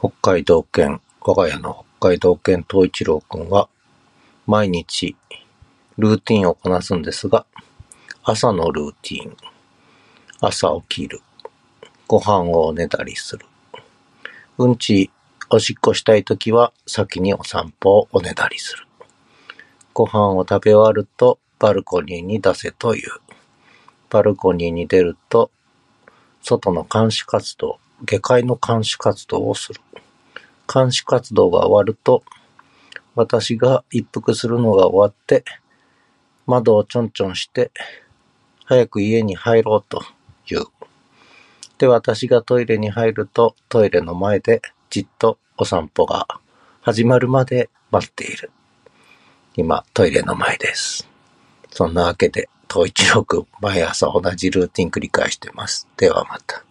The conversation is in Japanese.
北海道犬、我が家の北海道犬東一郎くんは、毎日、ルーティンをこなすんですが、朝のルーティン、朝起きる、ご飯を寝たりする、うんち、おしっこしたいときは先にお散歩をおねだりする。ご飯を食べ終わるとバルコニーに出せという。バルコニーに出ると、外の監視活動、下界の監視活動をする。監視活動が終わると、私が一服するのが終わって、窓をちょんちょんして、早く家に入ろうと言う。で、私がトイレに入ると、トイレの前でじっとお散歩が始まるまで待っている。今、トイレの前です。そんなわけで、東一郎くん、毎朝同じルーティン繰り返してます。ではまた。